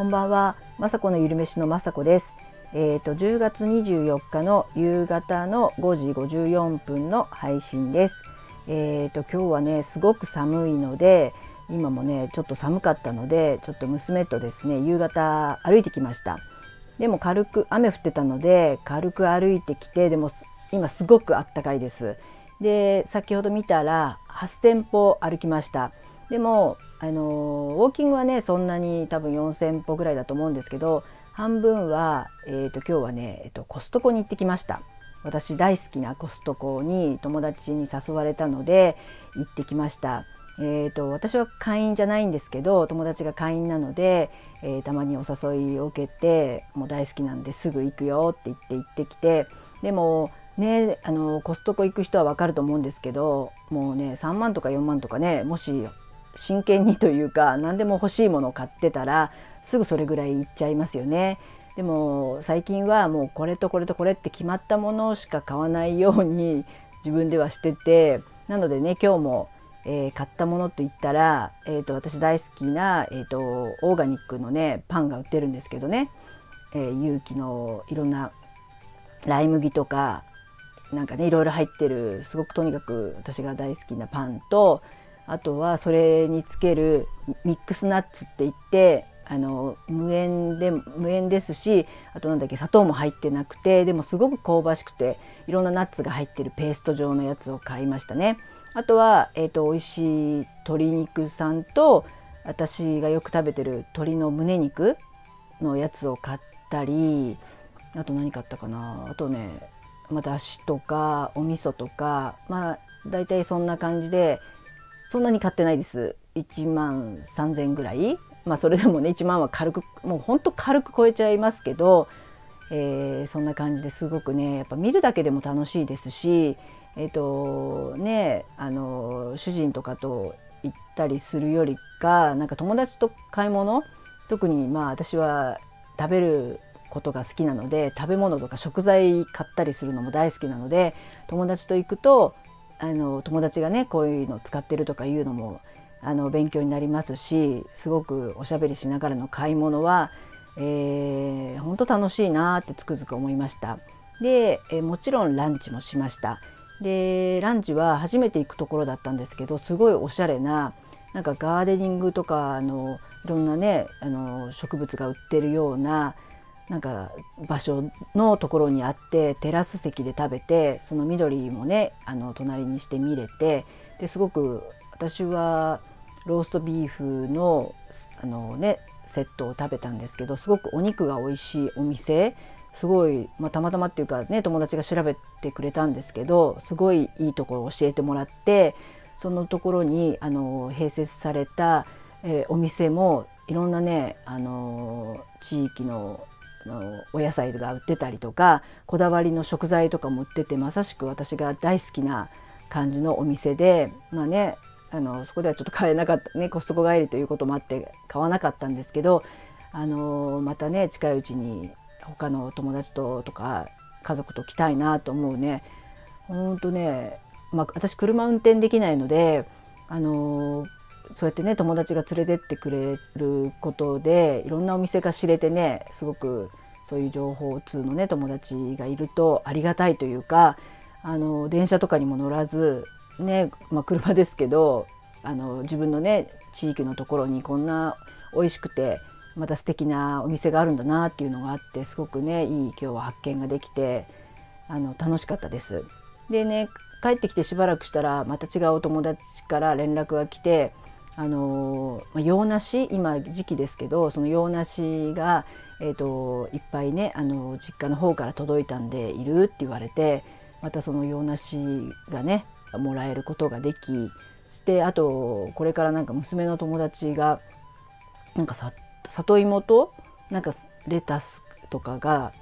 こんばんは、まさこのゆるめしのまさこです。えっ、ー、と10月24日の夕方の5時54分の配信です。えっ、ー、と今日はねすごく寒いので、今もねちょっと寒かったので、ちょっと娘とですね夕方歩いてきました。でも軽く雨降ってたので軽く歩いてきて、でも今すごくあったかいです。で先ほど見たら8,000歩歩きました。でもあのウォーキングはねそんなに多分4,000歩ぐらいだと思うんですけど半分は、えーと、今日はね、えーと、コストコに行ってきました。私大好きなコストコに友達に誘われたので行ってきました。えーと、私は会員じゃないんですけど友達が会員なので、えー、たまにお誘いを受けてもう大好きなんですぐ行くよって言って行ってきてでもねあのコストコ行く人は分かると思うんですけどもうね3万とか4万とかねもし真剣にというか何でも欲しいものを買ってたらすぐそれぐらいいっちゃいますよね。でも最近はもうこれとこれとこれって決まったものしか買わないように自分ではしててなのでね今日も、えー、買ったものといったら、えーと、私大好きな、えーと、オーガニックのねパンが売ってるんですけどね、えー、有機のいろんなライ麦とかなんかねいろいろ入ってるすごくとにかく私が大好きなパンとあとはそれにつけるミックスナッツって言ってあの無塩で無塩ですしあとなんだっけ砂糖も入ってなくてでもすごく香ばしくていろんなナッツが入ってるペースト状のやつを買いましたね。あとは、えーと、美味しい鶏肉さんと私がよく食べてる鶏の胸肉のやつを買ったりあと何買ったかなあとねまあ、だしとかお味噌とかまあ大体そんな感じでそんなに買ってないです。1万3,000ぐらい。まあそれでもね1万は軽くもうほんと軽く超えちゃいますけど、えー、そんな感じですごくねやっぱ見るだけでも楽しいですしえっ、ー、とねあの主人とかと行ったりするよりかなんか友達と買い物特にまあ私は食べることが好きなので食べ物とか食材買ったりするのも大好きなので友達と行くとあの友達がねこういうの使ってるとかいうのもあの勉強になりますしすごくおしゃべりしながらの買い物は、えー、本当楽しいなってつくづく思いました。で、えもちろんランチもしました。でランチは初めて行くところだったんですけどすごいおしゃれななんかガーデニングとかあのいろんなねあの植物が売ってるようななんか場所のところにあってテラス席で食べてその緑もねあの隣にして見れてですごく私はローストビーフのあの、ね、セットを食べたんですけどすごくお肉が美味しいお店すごい、まあ、たまたまっていうかね友達が調べてくれたんですけどすごいいいところを教えてもらってそのところにあの併設された、えー、お店もいろんなねあの地域ののお野菜が売ってたりとかこだわりの食材とかも売っててまさしく私が大好きな感じのお店でまあねあのそこではちょっと買えなかったねコストコ帰りということもあって買わなかったんですけどあのまたね近いうちに他の友達ととか家族と来たいなと思うね。ほんとね、まあ、私車運転できないのであのそうやってね友達が連れてってくれることでいろんなお店が知れてねすごくそういう情報通のね友達がいるとありがたいというかあの電車とかにも乗らずね、まあ、車ですけどあの自分のね地域のところにこんな美味しくてまた素敵なお店があるんだなっていうのがあってすごくねいい今日は発見ができてあの楽しかったです。でね帰ってきてしばらくしたらまた違うお友達から連絡が来てあの洋梨今時期ですけどその洋梨が、えーと、いっぱいねあの実家の方から届いたんでいるって言われてまたその洋梨がねもらえることができしてあとこれからなんか娘の友達がなんか里芋となんかレタスとかが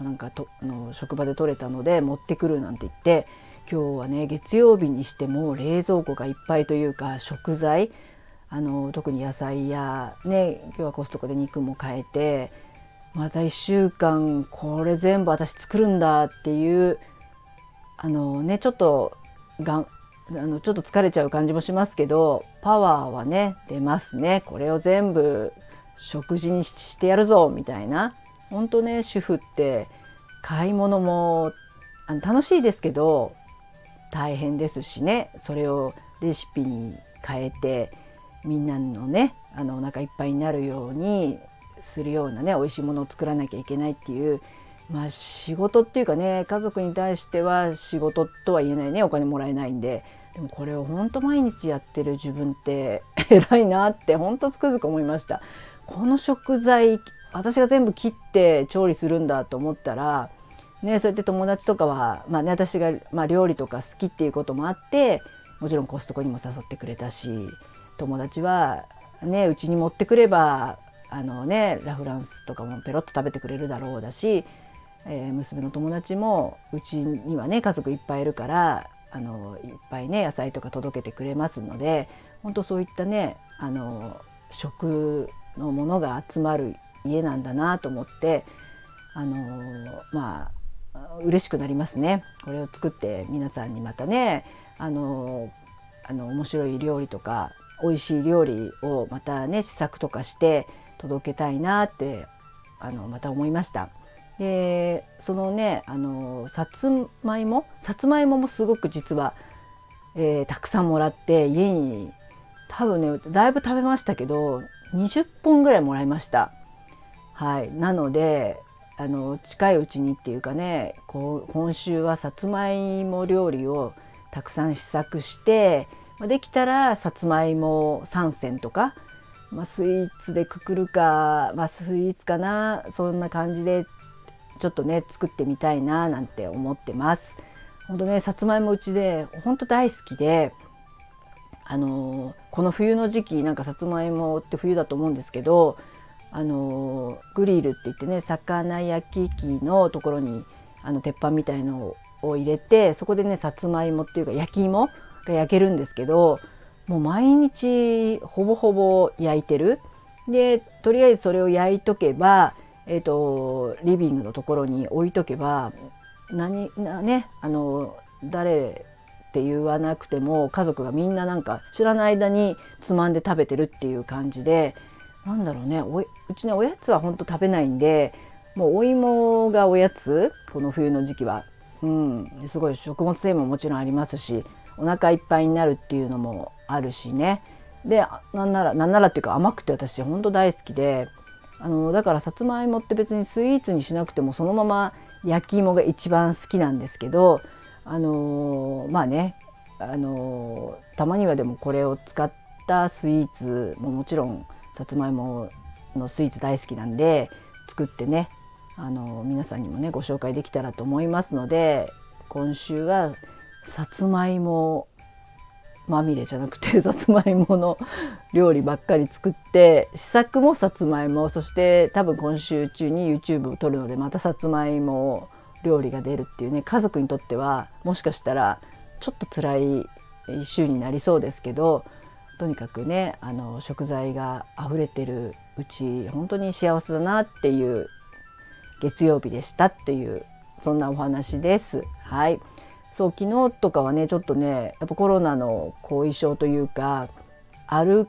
なんかとの職場で取れたので持ってくるなんて言って今日はね月曜日にしても冷蔵庫がいっぱいというか食材あの特に野菜やね今日はコストコで肉も買えてまた1週間これ全部私作るんだっていうあのねちょっとがんあのちょっと疲れちゃう感じもしますけどパワーはね出ますね。これを全部食事にしてやるぞみたいな。本当ね主婦って買い物もあの楽しいですけど大変ですしね。それをレシピに変えてみんなのねあのお腹いっぱいになるようにするようなね美味しいものを作らなきゃいけないっていうまあ仕事っていうかね家族に対しては仕事とは言えないねお金もらえないんででもこれを本当毎日やってる自分って 偉いなって本当つくづく思いました。この食材私が全部切って調理するんだと思ったら、ね、そうやって友達とかは、まあね、私が、まあ、料理とか好きっていうこともあってもちろんコストコにも誘ってくれたし友達はねうちに持ってくればあのねラフランスとかもペロッと食べてくれるだろうだし、えー、娘の友達もうちにはね家族いっぱいいるからあのいっぱいね野菜とか届けてくれますので本当そういったねあの食のものが集まる家なんだなと思ってあのまあ嬉しくなりますね。これを作って皆さんにまたねあのあの面白い料理とか美味しい料理をまたね試作とかして届けたいなってあのまた思いました。でそのねあのさつまいも？さつまいももすごく実は、えー、たくさんもらって家に多分ねだいぶ食べましたけど20本ぐらいもらいました。はい、なのであの近いうちにっていうかねこう今週はさつまいも料理をたくさん試作してできたらさつまいも3選とか、まあ、スイーツでくくるか、まあ、スイーツかなそんな感じでちょっとね作ってみたいななんて思ってます。本当ねさつまいもうちで本当大好きであのこの冬の時期なんかさつまいもって冬だと思うんですけどあのグリルって言ってね魚焼き器のところにあの鉄板みたいのを入れてそこでねさつまいもっていうか焼き芋が焼けるんですけどもう毎日ほぼほぼ焼いてる。でとりあえずそれを焼いとけば、えーと、リビングのところに置いとけば何なねあの誰って言わなくても家族がみんななんか知らない間につまんで食べてるっていう感じでなんだろうねうちねおやつはほんと食べないんでもうお芋がおやつこの冬の時期は、うん、すごい食物繊維ももちろんありますしお腹いっぱいになるっていうのもあるしね。でなんならなんならっていうか甘くて私ほんと大好きであのだからさつまいもって別にスイーツにしなくてもそのまま焼き芋が一番好きなんですけどあのまあねあのたまにはでもこれを使ったスイーツももちろんさつまいものスイーツ大好きなんで作ってねあの皆さんにもねご紹介できたらと思いますので今週はさつまいもまみれじゃなくて さつまいもの料理ばっかり作って試作もさつまいもそして多分今週中に YouTube を撮るのでまたさつまいも料理が出るっていうね家族にとってはもしかしたらちょっと辛い週になりそうですけどとにかくねあの食材が溢れてるうち本当に幸せだなっていう月曜日でしたっていうそんなお話です。はいそう昨日とかはねちょっとねやっぱコロナの後遺症というか歩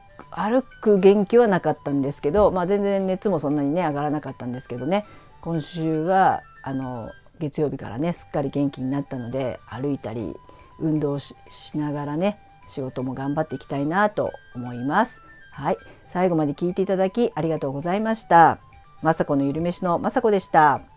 く元気はなかったんですけど、まあ、全然熱もそんなにね上がらなかったんですけどね今週はあの月曜日からねすっかり元気になったので歩いたり運動しながらね仕事も頑張っていきたいなと思います。はい、最後まで聞いていただきありがとうございました。まさこのゆるめしのまさこでした。